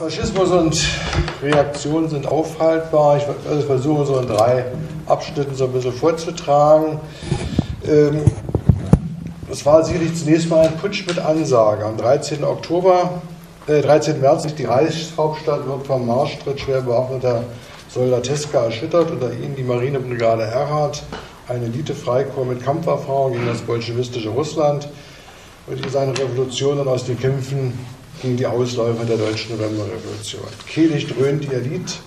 Faschismus und Reaktion sind aufhaltbar. Ich werde versuchen, so in drei Abschnitten so ein bisschen vorzutragen. Ähm, es war sicherlich zunächst mal ein Putsch mit Ansage. Am 13. Oktober, äh, 13. März, die Reichshauptstadt wird vom Marschtritt schwer bewaffneter Soldateska erschüttert. Unter ihnen die Marinebrigade Erhard, ein Elite-Freikorps mit Kampferfahrung gegen das bolschewistische Russland und die seine Revolutionen aus den Kämpfen gegen die Ausläufer der deutschen Novemberrevolution. Kehlig dröhnt ihr Lied,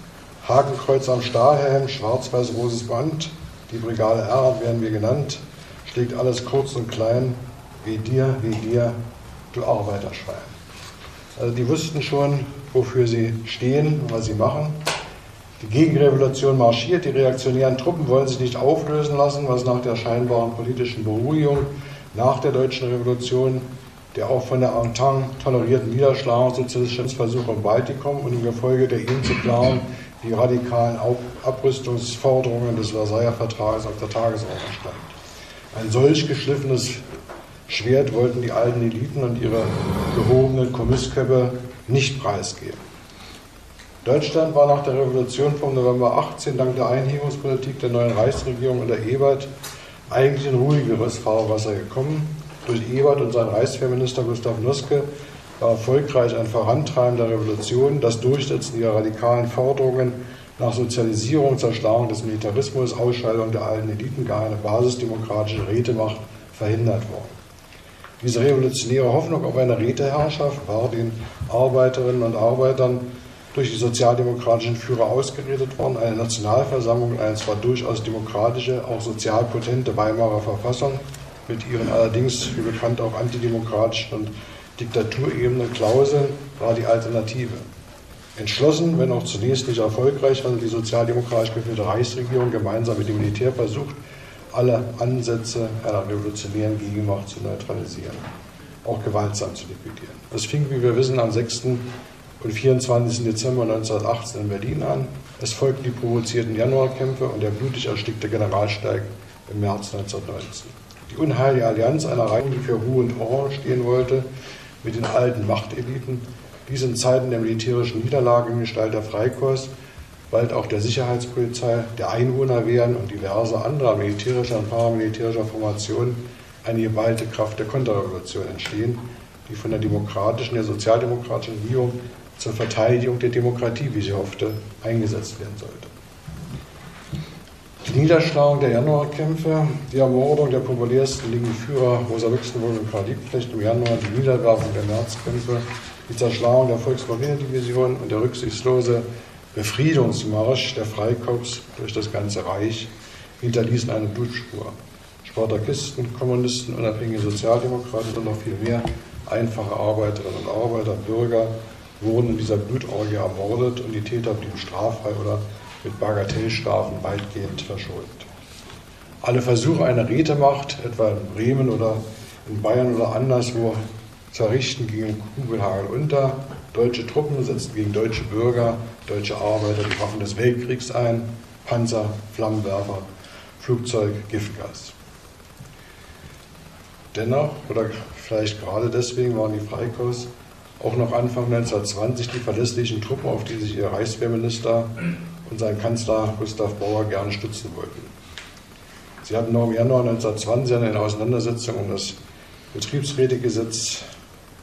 Hakenkreuz am Stahlhelm, schwarz-weiß-roses Band, die Brigade Erhard werden wir genannt, schlägt alles kurz und klein, wie dir, wie dir, du Arbeiterschwein. Also die wussten schon, wofür sie stehen, was sie machen. Die Gegenrevolution marschiert, die reaktionären Truppen wollen sich nicht auflösen lassen, was nach der scheinbaren politischen Beruhigung nach der deutschen Revolution der auch von der Entente tolerierten Niederschlag und Sozialismusversuche im Baltikum und im Gefolge der ihm zu klaren, die radikalen Abrüstungsforderungen des Versailler Vertrages auf der Tagesordnung stand. Ein solch geschliffenes Schwert wollten die alten Eliten und ihre gehobenen Kommissköpfe nicht preisgeben. Deutschland war nach der Revolution vom November 18 dank der Einhegungspolitik der neuen Reichsregierung unter Ebert eigentlich in ruhigeres Fahrwasser gekommen durch Ebert und seinen Reichswehrminister Gustav Nuske war erfolgreich ein Vorantreiben der Revolution, das Durchsetzen ihrer radikalen Forderungen nach Sozialisierung, Zerschlagung des Militarismus, Ausscheidung der alten Eliten, gar eine basisdemokratische Rätemacht verhindert worden. Diese revolutionäre Hoffnung auf eine Räteherrschaft war den Arbeiterinnen und Arbeitern durch die sozialdemokratischen Führer ausgeredet worden. Eine Nationalversammlung, eine zwar durchaus demokratische, auch sozial potente Weimarer Verfassung mit ihren allerdings, wie bekannt, auch antidemokratischen und diktaturebenen Klauseln war die Alternative. Entschlossen, wenn auch zunächst nicht erfolgreich, hatte die sozialdemokratisch geführte Reichsregierung gemeinsam mit dem Militär versucht, alle Ansätze einer revolutionären Gegenmacht zu neutralisieren, auch gewaltsam zu liquidieren. Es fing, wie wir wissen, am 6. und 24. Dezember 1918 in Berlin an. Es folgten die provozierten Januarkämpfe und der blutig erstickte Generalsteig im März 1919 die unheilige Allianz einer Reihe, die für Ruhe und Ordnung stehen wollte, mit den alten Machteliten, dies in Zeiten der militärischen Niederlage in Gestalt der Freikorps, bald auch der Sicherheitspolizei, der Einwohnerwehren und diverser anderer militärischer und paramilitärischer Formationen eine geballte Kraft der Konterrevolution entstehen, die von der demokratischen, der sozialdemokratischen Regierung zur Verteidigung der Demokratie, wie sie hoffte, eingesetzt werden sollte. Die Niederschlagung der Januarkämpfe, die Ermordung der populärsten linken Führer Rosa Luxemburg und Karl Liebknecht im Januar, die Niederwerfung der Märzkämpfe, die Zerschlagung der Volksmarinedivision und der rücksichtslose Befriedungsmarsch der Freikorps durch das ganze Reich hinterließen eine Blutspur. Spartakisten, Kommunisten, unabhängige Sozialdemokraten und noch viel mehr einfache Arbeiterinnen und Arbeiter, Bürger wurden in dieser Blutorgie ermordet und die Täter blieben straffrei oder mit Bagatellstrafen weitgehend verschuldet. Alle Versuche einer Rätemacht, etwa in Bremen oder in Bayern oder anderswo, zu errichten, gingen Kugelhagel unter. Deutsche Truppen setzten gegen deutsche Bürger, deutsche Arbeiter die Waffen des Weltkriegs ein, Panzer, Flammenwerfer, Flugzeug, Giftgas. Dennoch, oder vielleicht gerade deswegen, waren die Freikorps auch noch Anfang 1920 die verlässlichen Truppen, auf die sich ihr Reichswehrminister und sein Kanzler Gustav Bauer gerne stützen wollten. Sie hatten noch im Januar 1920 eine Auseinandersetzung um das Betriebsrätegesetz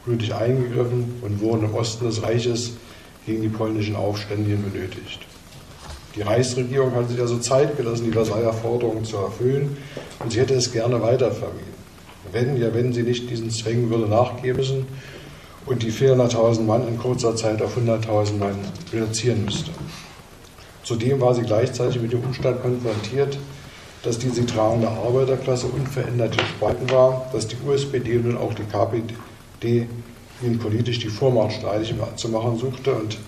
blutig eingegriffen und wurden im Osten des Reiches gegen die polnischen Aufständischen benötigt. Die Reichsregierung hat sich also Zeit gelassen, die Versailler Forderungen zu erfüllen und sie hätte es gerne weiter vermieden. Wenn, ja, wenn sie nicht diesen Zwängen würde nachgeben müssen und die 400.000 Mann in kurzer Zeit auf 100.000 Mann reduzieren müsste. Zudem war sie gleichzeitig mit dem Umstand konfrontiert, dass die sie tragende Arbeiterklasse unverändert gespalten war, dass die USPD und auch die KPD ihnen politisch die Vormacht streitig zu machen suchte und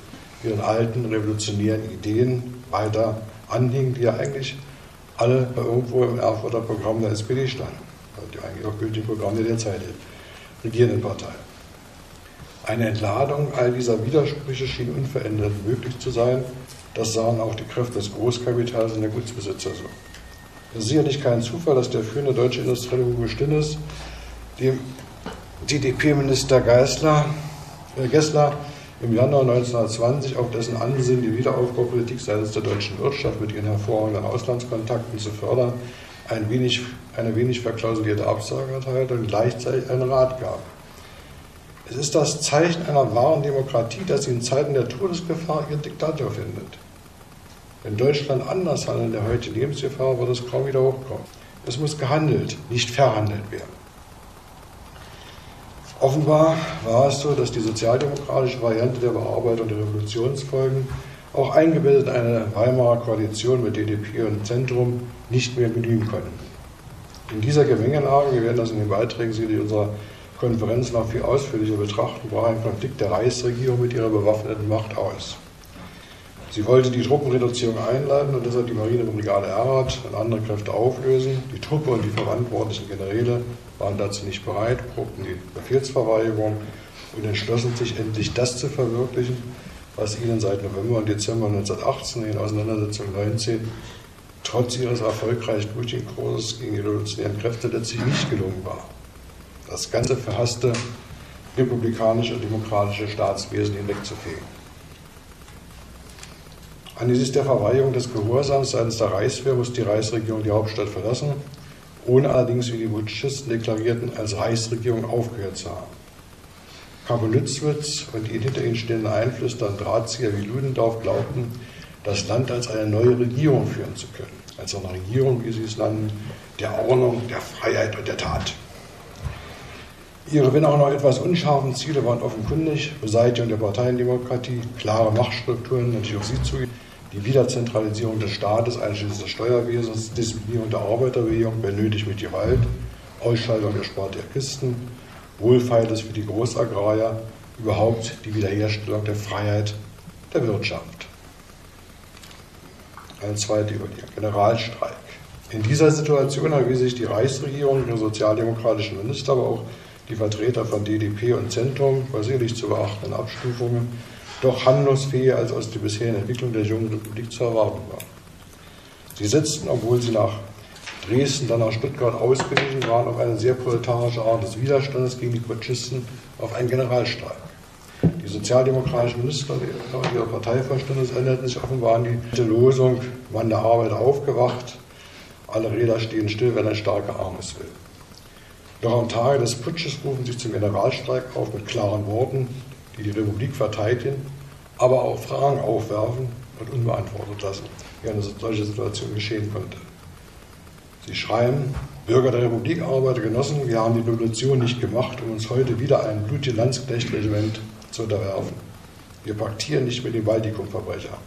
ihren alten revolutionären Ideen weiter anhing, die ja eigentlich alle irgendwo im Erfurter Programm der SPD standen, also die eigentlich auch gültigen Programm der derzeit regierenden Partei. Eine Entladung all dieser Widersprüche schien unverändert möglich zu sein, das sahen auch die Kräfte des Großkapitals und der Gutsbesitzer so. Es ist sicherlich kein Zufall, dass der führende deutsche Industrielle Hugo Stinnes dem DDP-Minister äh, Gessler im Januar 1920 auf dessen Ansinnen, die Wiederaufbaupolitik seitens der deutschen Wirtschaft mit ihren hervorragenden Auslandskontakten zu fördern, ein wenig, eine wenig verklausulierte Absage erteilte und gleichzeitig einen Rat gab. Es ist das Zeichen einer wahren Demokratie, dass sie in Zeiten der Todesgefahr ihren Diktator findet. Wenn Deutschland anders handelt der heutigen Lebensgefahr, wird es kaum wieder hochkommen. Es muss gehandelt, nicht verhandelt werden. Offenbar war es so, dass die sozialdemokratische Variante der Bearbeitung der Revolutionsfolgen auch eingebettet in eine Weimarer Koalition mit DDP und Zentrum nicht mehr genügen konnte. In dieser Gemengelage, wir werden das in den Beiträgen sicherlich unserer Konferenz noch viel ausführlicher betrachten, brach ein Konflikt der Reichsregierung mit ihrer bewaffneten Macht aus. Sie wollte die Truppenreduzierung einleiten und deshalb die Marinebrigade Erhard und andere Kräfte auflösen. Die Truppe und die verantwortlichen Generäle waren dazu nicht bereit, probten die Befehlsverweigerung und entschlossen sich endlich das zu verwirklichen, was ihnen seit November und Dezember 1918 in Auseinandersetzung 19 trotz ihres erfolgreichen Putin-Kurses gegen die revolutionären Kräfte letztlich nicht gelungen war. Das ganze verhasste republikanische und demokratische Staatswesen hinwegzufegen. Angesichts der Verweigerung des Gehorsams seitens der Reichswehr muss die Reichsregierung die Hauptstadt verlassen, ohne allerdings, wie die Putschisten deklarierten, als Reichsregierung aufgehört zu haben. Kapolitzwitz und die hinter ihnen stehenden Einflüsse und Drahtzieher wie Ludendorff glaubten, das Land als eine neue Regierung führen zu können. Als eine Regierung, wie sie es nannten, der Ordnung, der Freiheit und der Tat. Ihre, wenn auch noch etwas unscharfen Ziele waren offenkundig, Beseitigung der Parteiendemokratie, klare Machtstrukturen, natürlich auch sie zu die Wiederzentralisierung des Staates, einschließlich des Steuerwesens, Disziplinierung der Arbeiterbewegung, wenn nötig mit Gewalt, Ausschaltung der Spartakisten, Wohlfeiles für die Großagrarier, überhaupt die Wiederherstellung der Freiheit der Wirtschaft. Eine zweite Überlegung, Generalstreik. In dieser Situation erwies sich die Reichsregierung, ihre sozialdemokratischen Minister, aber auch die Vertreter von DDP und Zentrum bei sicherlich zu beachtenden Abstufungen doch handlungsfähiger als aus der bisherigen Entwicklung der jungen Republik zu erwarten war. Sie setzten, obwohl sie nach Dresden, dann nach Stuttgart ausgewichen waren, auf eine sehr proletarische Art des Widerstandes gegen die Putschisten auf einen Generalstreik. Die sozialdemokratischen Minister und ihre Parteivorstände erinnerten sich offenbar an die Losung, Mann der Arbeit aufgewacht, alle Räder stehen still, wenn ein starker Arm es will. Doch am Tage des Putsches rufen sie zum Generalstreik auf mit klaren Worten, die die Republik verteidigen, aber auch Fragen aufwerfen und unbeantwortet lassen, wie eine solche Situation geschehen konnte. Sie schreiben, Bürger der Republik, Arbeiter, Genossen, wir haben die Revolution nicht gemacht, um uns heute wieder ein blutiges Landsknechtregiment zu unterwerfen. Wir paktieren nicht mit dem Baltikum-Verbrecher.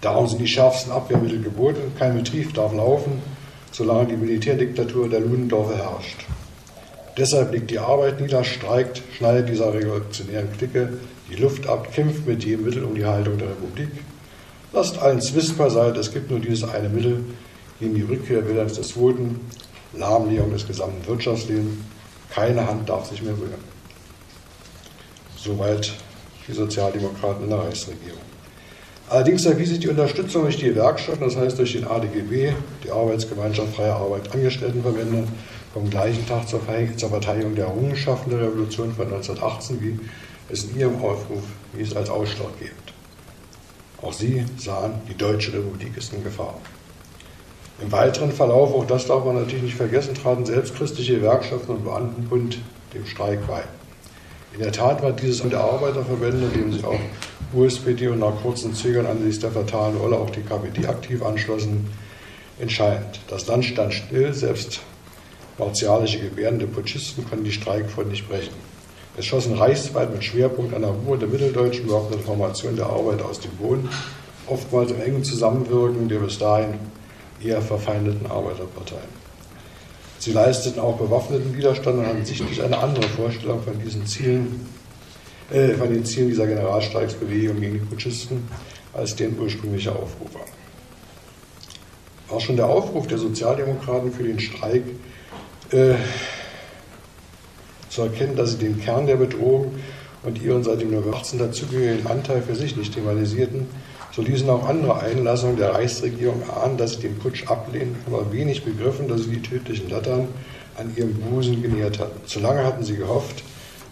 Darum sind die schärfsten Abwehrmittel geboten. Kein Betrieb darf laufen, solange die Militärdiktatur der Ludendorfer herrscht. Deshalb liegt die Arbeit nieder, streikt, schneidet dieser revolutionären Clique die Luft ab, kämpft mit jedem Mittel um die Haltung der Republik. Lasst allen Zwist beiseite, es gibt nur dieses eine Mittel gegen die Rückkehr Wilhelms des Zweiten, Lahmlegung des gesamten Wirtschaftslebens. Keine Hand darf sich mehr rühren. Soweit die Sozialdemokraten in der Reichsregierung. Allerdings erwies sich die Unterstützung durch die Gewerkschaften, das heißt durch den ADGB, die Arbeitsgemeinschaft Freie Arbeit Angestelltenverbände, vom gleichen Tag zur, Verteidigung der Errungenschaften der Revolution von 1918, wie es in ihrem Aufruf hieß, als ausschlaggebend. Auch sie sahen, die Deutsche Republik ist in Gefahr. Im weiteren Verlauf, auch das darf man natürlich nicht vergessen, traten selbst christliche Gewerkschaften und Beamtenbund dem Streik bei. In der Tat war dieses und der Arbeiterverbände, dem sich auch USPD und nach kurzen Zögern angesichts der fatalen Rolle auch die KPD aktiv anschlossen, entscheidend. Das Land stand still, selbst martialische Gebärden der Putschisten konnten die Streikfront nicht brechen. Es schossen reichsweit mit Schwerpunkt der Ruhe der mitteldeutschen bewaffneten Formation der Arbeit aus dem Boden, oftmals im engen Zusammenwirken der bis dahin eher verfeindeten Arbeiterparteien. Sie leisteten auch bewaffneten Widerstand und hatten sichtlich eine andere Vorstellung von diesen Zielen, äh, von den Zielen dieser Generalstreiksbewegung gegen die Putschisten als den ursprüngliche Aufrufer. Auch schon der Aufruf der Sozialdemokraten für den Streik äh, zu erkennen, dass sie den Kern der Bedrohung und ihren seit dem November 18 dazugehörigen Anteil für sich nicht thematisierten, so ließen auch andere Einlassungen der Reichsregierung ahnen, dass sie den Putsch ablehnen, aber wenig begriffen, dass sie die tödlichen Lattern an ihrem Busen genährt hatten. Zu lange hatten sie gehofft,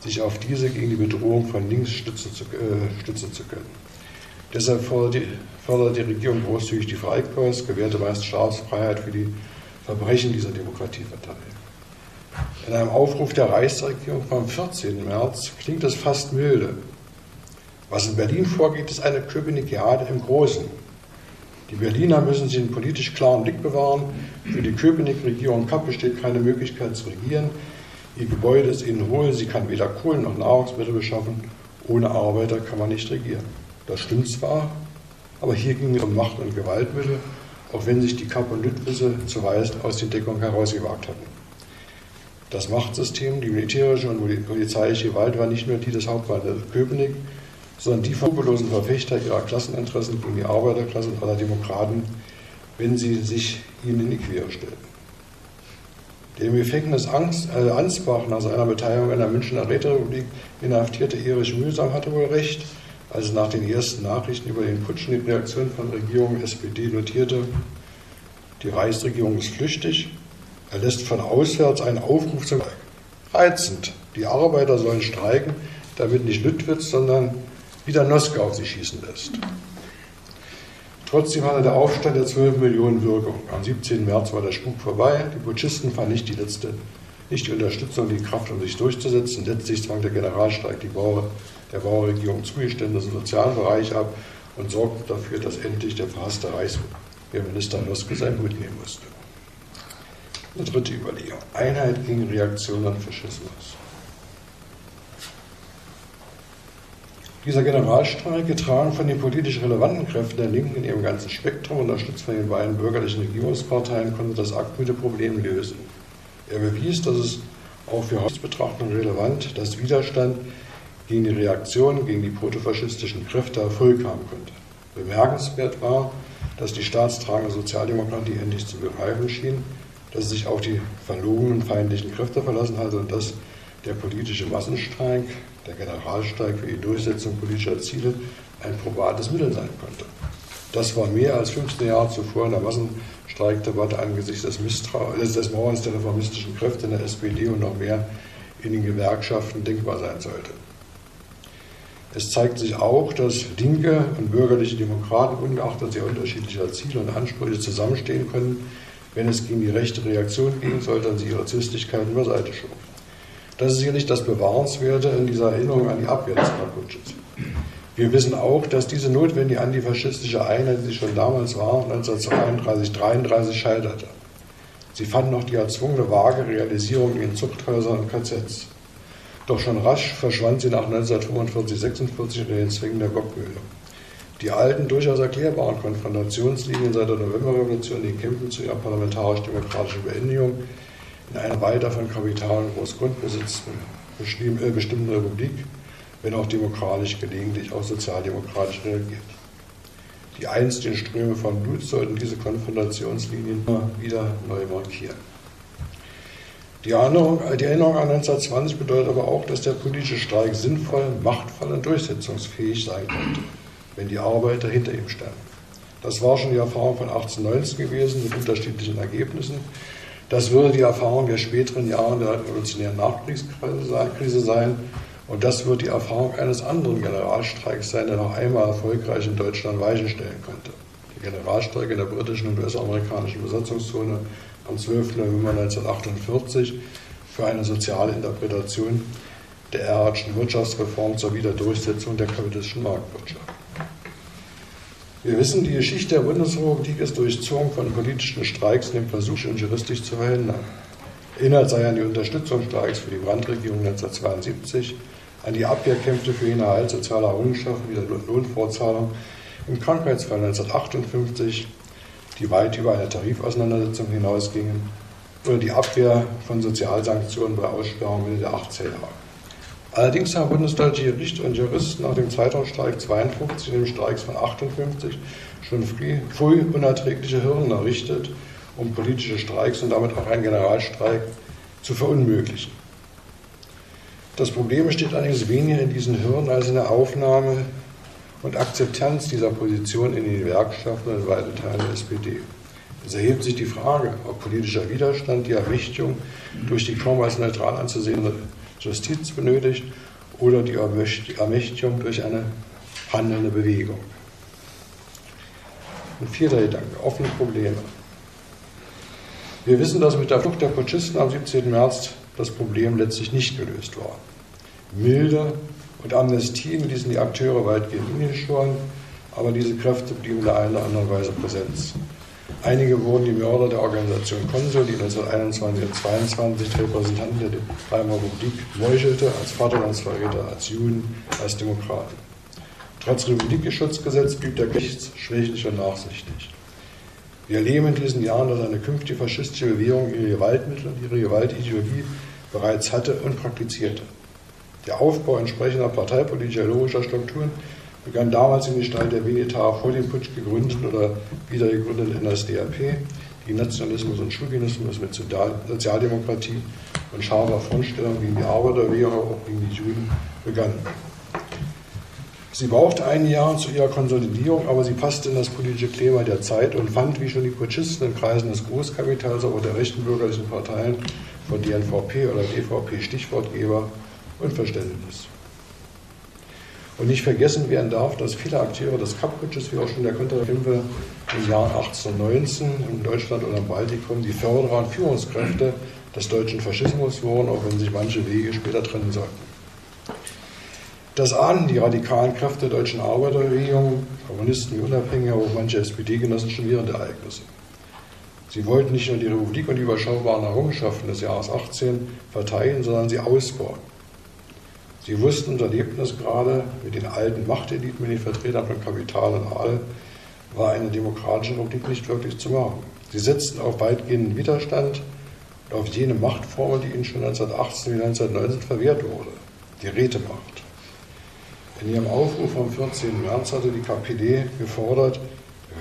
sich auf diese gegen die Bedrohung von links stützen zu, äh, stützen zu können. Deshalb fördert die, die Regierung großzügig die Freikorps, gewährte meist Staatsfreiheit für die Verbrechen dieser Demokratiepartei. In einem Aufruf der Reichsregierung vom 14. März klingt es fast milde. Was in Berlin vorgeht, ist eine Köpenickade im Großen. Die Berliner müssen sich einen politisch klaren Blick bewahren. Für die Köpenick-Regierung Kapp besteht keine Möglichkeit zu regieren. Ihr Gebäude ist ihnen hohl, sie kann weder Kohlen noch Nahrungsmittel beschaffen. Ohne Arbeiter kann man nicht regieren. Das stimmt zwar, aber hier ging es um Macht- und Gewaltmittel, auch wenn sich die Kapp und Lüttwisse zuweilen aus der Deckung herausgewagt hatten. Das Machtsystem, die militärische und polizeiliche Gewalt war nicht nur die des Hauptmanns Köpenick, sondern die skrupellosen Verfechter ihrer Klasseninteressen gegen die Arbeiterklasse und aller Demokraten, wenn sie sich ihnen in die Quere stellten. Der im Gefängnis Angst, äh, Ansbach nach seiner Beteiligung an der Münchner Räterepublik inhaftierte Erich Mühsam hatte wohl recht, als er nach den ersten Nachrichten über den Putsch die Reaktion von Regierung SPD notierte, die Reichsregierung ist flüchtig, er lässt von auswärts einen Aufruf zum Reizend, die Arbeiter sollen streiken, damit nicht Lüttwitz, sondern wieder Noske auf sie schießen lässt. Trotzdem hatte der Aufstand der 12 Millionen Wirkung. Am 17. März war der Spuk vorbei. Die Putschisten fanden nicht die letzte, nicht die Unterstützung, die Kraft, um sich durchzusetzen. Letztlich zwang der Generalstreik die Bauer, der Bauerregierung Zugeständnisse im sozialen Bereich ab und sorgte dafür, dass endlich der verhasste Reichsminister Noske sein Hut nehmen musste. Eine dritte Überlegung. Einheit gegen Reaktion an Faschismus. Dieser Generalstreik, getragen von den politisch relevanten Kräften der Linken in ihrem ganzen Spektrum, unterstützt von den beiden bürgerlichen Regierungsparteien, konnte das akute Problem lösen. Er bewies, dass es auch für Hausbetrachtung relevant, dass Widerstand gegen die Reaktion gegen die protofaschistischen Kräfte Erfolg haben konnte. Bemerkenswert war, dass die staatstragende Sozialdemokratie endlich zu begreifen schien, dass sich auf die verlogenen feindlichen Kräfte verlassen hatte und dass der politische Massenstreik der Generalstreik für die Durchsetzung politischer Ziele ein probates Mittel sein konnte. Das war mehr als 15 Jahre zuvor in der Massenstreikdebatte angesichts des, Misstrau des Mauerns der reformistischen Kräfte in der SPD und noch mehr in den Gewerkschaften denkbar sein sollte. Es zeigt sich auch, dass linke und bürgerliche Demokraten ungeachtet sehr unterschiedlicher Ziele und Ansprüche zusammenstehen können, wenn es gegen die rechte Reaktion gehen sollte und sie ihre Zwistigkeiten beiseite schoben. Das ist sicherlich das Bewahrenswerte in dieser Erinnerung an die Abwehr des Kaputsches. Wir wissen auch, dass diese notwendige antifaschistische Einheit, die schon damals war, 1932, 1933 scheiterte. Sie fand noch die erzwungene vage Realisierung in Zuchthäusern und KZs. Doch schon rasch verschwand sie nach 1945, 1946 in den Zwängen der Gottbildung. Die alten, durchaus erklärbaren Konfrontationslinien seit der Novemberrevolution, die kämpfen zu ihrer parlamentarisch-demokratischen Beendigung, in einer weiter von Kapital und Großgrundbesitz äh, bestimmten Republik, wenn auch demokratisch gelegentlich auch sozialdemokratisch reagiert. Die einstigen Ströme von Blut sollten diese Konfrontationslinien immer wieder neu markieren. Die Erinnerung, die Erinnerung an 1920 bedeutet aber auch, dass der politische Streik sinnvoll, machtvoll und durchsetzungsfähig sein konnte, wenn die Arbeiter hinter ihm standen. Das war schon die Erfahrung von 1819 gewesen mit unterschiedlichen Ergebnissen. Das würde die Erfahrung der späteren Jahre der revolutionären Nachkriegskrise sein. Und das wird die Erfahrung eines anderen Generalstreiks sein, der noch einmal erfolgreich in Deutschland Weichen stellen konnte. Der Generalstreik in der britischen und US-amerikanischen Besatzungszone am 12. November 1948 für eine soziale Interpretation der Erhardtschen Wirtschaftsreform zur Wiederdurchsetzung der kapitalistischen Marktwirtschaft. Wir wissen, die Geschichte der Bundesrepublik ist durchzogen von politischen Streiks und dem Versuch, ihn juristisch zu verhindern. Erinnert sei an die Unterstützungsstreiks für die Brandregierung 1972, an die Abwehrkämpfe für den Erhalt sozialer Errungenschaften wie der Lohnfortzahlung im Krankheitsfall 1958, die weit über eine Tarifauseinandersetzung hinausgingen, oder die Abwehr von Sozialsanktionen bei Aussperrungen Mitte der 80er Jahre. Allerdings haben bundesdeutsche Gerichte und Juristen nach dem Zweitausstreik 52 und dem Streiks von 58 schon früh, früh unerträgliche Hürden errichtet, um politische Streiks und damit auch einen Generalstreik zu verunmöglichen. Das Problem besteht allerdings weniger in diesen Hürden als in der Aufnahme und Akzeptanz dieser Position in den Gewerkschaften und in weiten Teilen der SPD. Es erhebt sich die Frage, ob politischer Widerstand die Errichtung durch die kaum als neutral anzusehende Justiz benötigt oder die Ermächtigung durch eine handelnde Bewegung. Und vierter Gedanke, offene Probleme. Wir wissen, dass mit der Flucht der Putschisten am 17. März das Problem letztlich nicht gelöst war. Milde und Amnestien ließen die Akteure weitgehend hingeschoren, aber diese Kräfte blieben der einen oder anderen Weise präsent. Einige wurden die Mörder der Organisation Konsul, die 1921 und 1922 Repräsentanten der Weimarer Republik meuchelte, als Vaterlandsverräter, als Juden, als Demokraten. Trotz Republikschutzgesetz blieb der Gericht schwächlich und nachsichtig. Wir erleben in diesen Jahren, dass eine künftige faschistische Bewegung ihre Gewaltmittel und ihre Gewaltideologie bereits hatte und praktizierte. Der Aufbau entsprechender parteipolitischer logischer Strukturen begann damals in Gestalt der Veneta vor dem Putsch gegründeten oder wiedergegründeten NSDAP, die Nationalismus und Chauvinismus mit Sozialdemokratie und scharfer Frontstellung gegen die Arbeiterbewegung, auch gegen die Juden, begann. Sie brauchte ein Jahr zu ihrer Konsolidierung, aber sie passte in das politische Klima der Zeit und fand, wie schon die Putschisten in Kreisen des Großkapitals, aber der rechten bürgerlichen Parteien von DNVP oder DVP Stichwortgeber und Verständnis. Und nicht vergessen werden darf, dass viele Akteure des Kapp-Putsches, wie auch schon der Konterkämpfe im Jahr 1819 in Deutschland oder im Baltikum, die Förderer und Führungskräfte des deutschen Faschismus wurden, auch wenn sich manche Wege später trennen sollten. Das ahnen die radikalen Kräfte der deutschen Arbeiterbewegung, Kommunisten wie Unabhängige, aber auch manche SPD-Genossen schon während der Ereignisse. Sie wollten nicht nur die Republik und die überschaubaren Errungenschaften des Jahres 18 verteilen, sondern sie ausbauen. Sie wussten und erlebten es gerade mit den alten Machteliten, mit den Vertretern von Kapital und Adel, war eine demokratische Republik nicht wirklich zu machen. Sie setzten auf weitgehenden Widerstand und auf jene Machtformel, die ihnen schon 1918 wie 1919 verwehrt wurde, die Rätemacht. In ihrem Aufruf vom 14. März hatte die KPD gefordert,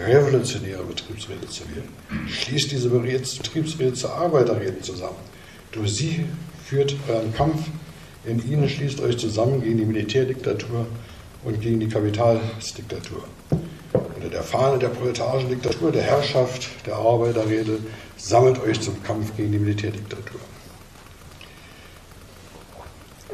revolutionäre Betriebsräte zu wählen. Schließt diese Betriebsräte zu Arbeiterräten zusammen. Durch sie führt euren Kampf in ihnen, schließt euch zusammen gegen die Militärdiktatur und gegen die Kapitalsdiktatur. Unter der Fahne der proletarischen Diktatur, der Herrschaft der Arbeiterräte, sammelt euch zum Kampf gegen die Militärdiktatur.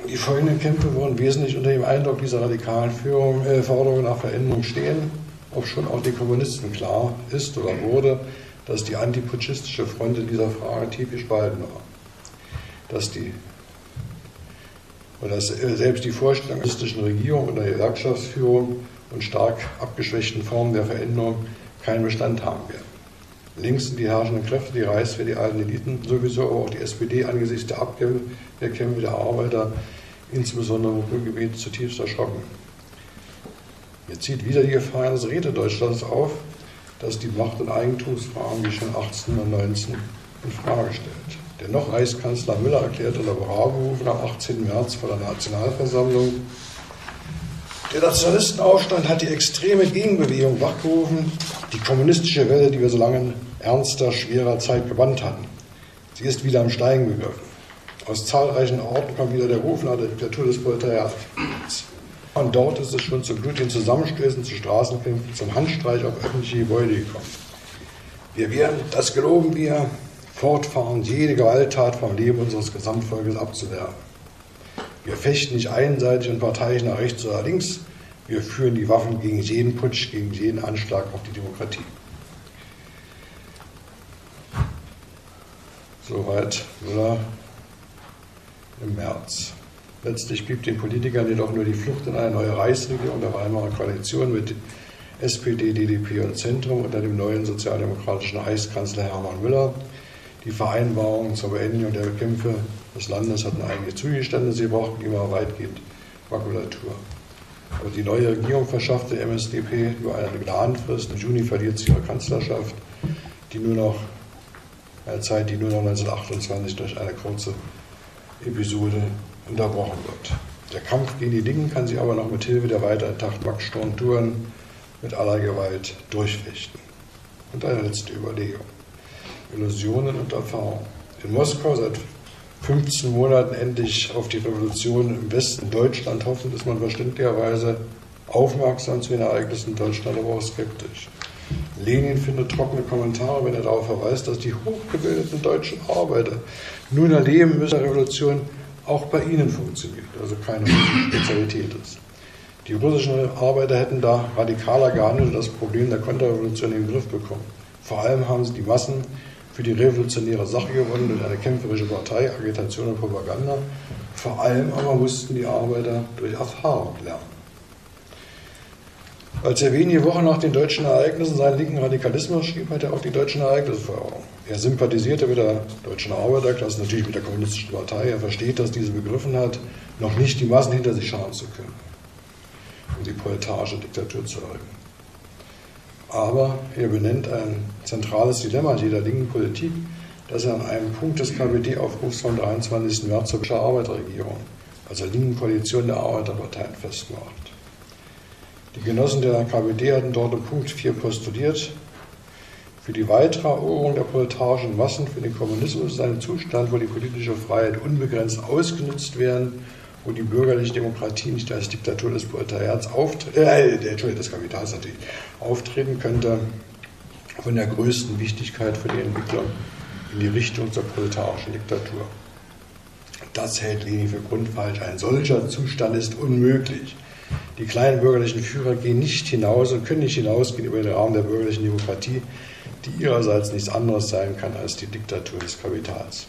Die folgenden Kämpfe wurden wesentlich unter dem Eindruck dieser radikalen Führung, äh, Forderungen nach Veränderung stehen, ob schon auch den Kommunisten klar ist oder wurde, dass die antiputschistische Front in dieser Frage tief gespalten war. Dass die und dass äh, selbst die Vorstellung der kommunistischen Regierung und der Gewerkschaftsführung und stark abgeschwächten Formen der Veränderung keinen Bestand haben werden. Links sind die herrschenden Kräfte, die Reichswehr, die alten Eliten, sowieso aber auch die SPD angesichts der Abkämpfe der Arbeiter insbesondere im Ruhrgebiet, zutiefst erschrocken. Hier zieht wieder die Gefahr eines Rätedeutschlands auf, das die Macht- und Eigentumsfragen wie schon 1819 in Frage stellt. Der noch Reichskanzler Müller erklärte Bravo-Rufen am 18. März vor der Nationalversammlung, der Nationalistenaufstand hat die extreme Gegenbewegung wachgerufen, die kommunistische Welle, die wir so lange in ernster, schwerer Zeit gewandt hatten. Sie ist wieder am Steigen begriffen. Aus zahlreichen Orten kommt wieder der Ruf nach der Diktatur des Proletariats. Und dort ist es schon zu blutigen Zusammenstößen, zu Straßenkämpfen, zum Handstreich auf öffentliche Gebäude gekommen. Wir werden, das geloben wir, fortfahren, jede Gewalttat vom Leben unseres Gesamtvolkes abzuwehren. Wir fechten nicht einseitig und parteiisch nach rechts oder links, wir führen die Waffen gegen jeden Putsch, gegen jeden Anschlag auf die Demokratie. Soweit Müller im März. Letztlich blieb den Politikern jedoch nur die Flucht in eine neue Reichsregierung der Weimarer Koalition mit SPD, DDP und Zentrum unter dem neuen sozialdemokratischen Reichskanzler Hermann Müller. Die Vereinbarungen zur Beendigung der Kämpfe des Landes hatten einige Zugestände, sie brauchten immer weitgehend Makulatur. Aber die neue Regierung verschaffte der MSDP nur eine Gnadenfrist. Im Juni verliert sie ihre Kanzlerschaft, die nur noch eine Zeit, die nur noch 1928 durch eine kurze Episode unterbrochen wird. Der Kampf gegen die Dinge kann sich aber noch mit Hilfe der weiter intakten mit aller Gewalt durchfechten. Und eine letzte Überlegung. Illusionen und Erfahrung. In Moskau seit 15 Monaten endlich auf die Revolution im Westen Deutschland hoffen, ist man verständlicherweise aufmerksam zu den Ereignissen in Deutschland, aber auch skeptisch. Lenin findet trockene Kommentare, wenn er darauf verweist, dass die hochgebildeten deutschen Arbeiter nun erleben müssen, Revolution auch bei ihnen funktioniert, also keine Spezialität ist. Die russischen Arbeiter hätten da radikaler gehandelt und das Problem der Konterrevolution in den Griff bekommen. Vor allem haben sie die Massen für die revolutionäre Sache gewonnen durch eine kämpferische Partei, Agitation und Propaganda. Vor allem aber mussten die Arbeiter durch Erfahrung lernen. Als er wenige Wochen nach den deutschen Ereignissen seinen linken Radikalismus schrieb, hat er auch die deutschen Ereignisse vor Augen. Er sympathisierte mit der deutschen Arbeiterklasse, natürlich mit der kommunistischen Partei. Er versteht, dass diese begriffen hat, noch nicht die Massen hinter sich scharen zu können, um die proletarische Diktatur zu erreichen. Aber er benennt ein zentrales Dilemma jeder linken Politik, das er an einem Punkt des KPD-Aufrufs vom 23. März zur Arbeiterregierung, also der linken Koalition der Arbeiterparteien, festmacht. Die Genossen der KPD hatten dort im Punkt 4 postuliert, für die weitere Eroberung der proletarischen Massen, für den Kommunismus ist ein Zustand, wo die politische Freiheit unbegrenzt ausgenutzt werden, wo die bürgerliche Demokratie nicht als Diktatur des Proletariats auftreten, äh, des Kapitals natürlich, auftreten könnte, von der größten Wichtigkeit für die Entwicklung in die Richtung zur proletarischen Diktatur. Das hält Lenin für grundfalsch. Ein solcher Zustand ist unmöglich. Die kleinen bürgerlichen Führer gehen nicht hinaus und können nicht hinausgehen über den Rahmen der bürgerlichen Demokratie, die ihrerseits nichts anderes sein kann als die Diktatur des Kapitals.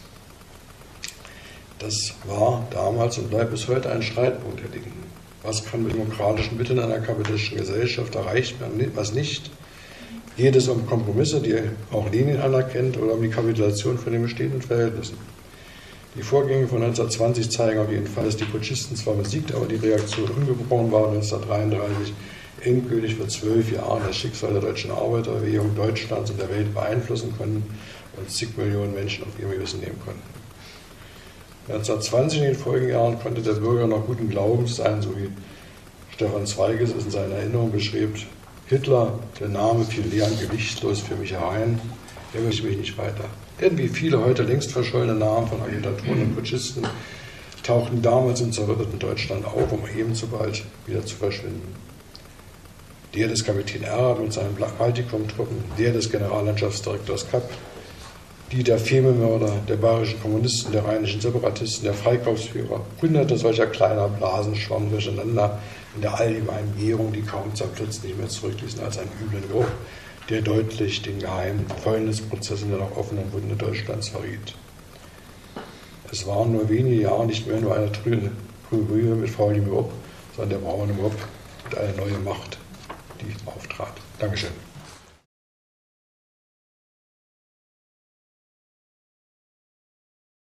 Das war damals und bleibt bis heute ein Streitpunkt der Linken. Was kann mit demokratischen Mitteln einer kapitalistischen Gesellschaft erreicht werden, was nicht? Geht es um Kompromisse, die auch Lenin anerkennt, oder um die Kapitulation von den bestehenden Verhältnissen? Die Vorgänge von 1920 zeigen auf jeden Fall, dass die Putschisten zwar besiegt, aber die Reaktion ungebrochen war 1933 endgültig für zwölf Jahre das Schicksal der deutschen Arbeiterbewegung Deutschlands und der Welt beeinflussen konnten und zig Millionen Menschen auf ihr Gewissen nehmen konnten. 1920 in den Folgejahren konnte der Bürger noch guten Glaubens sein, so wie Stefan Zweiges es in seiner Erinnerung beschreibt. Hitler, der Name fiel leer und gewichtlos für mich herein, der möchte mich nicht weiter. Denn wie viele heute längst verschollene Namen von Agitatoren und Putschisten tauchten damals im zerrütteten Deutschland auf, um ebenso bald wieder zu verschwinden. Der des Kapitän Erhard mit seinen Baltikum-Truppen, der des Generallandschaftsdirektors Kapp, die der Fememörder, der bayerischen Kommunisten, der rheinischen Separatisten, der Freikaufsführer, hunderte solcher kleiner Blasen schwammen durcheinander in der allgemeinen Gärung, die kaum zerplitzt nicht mehr zurückließen als einen üblen Geruch, der deutlich den geheimen Fäulnisprozess in der noch offenen Wunde Deutschlands verriet. Es waren nur wenige Jahre nicht mehr nur eine trübe Brühe mit faulem Mob, sondern der braune Mob und eine neue Macht, die auftrat. Dankeschön.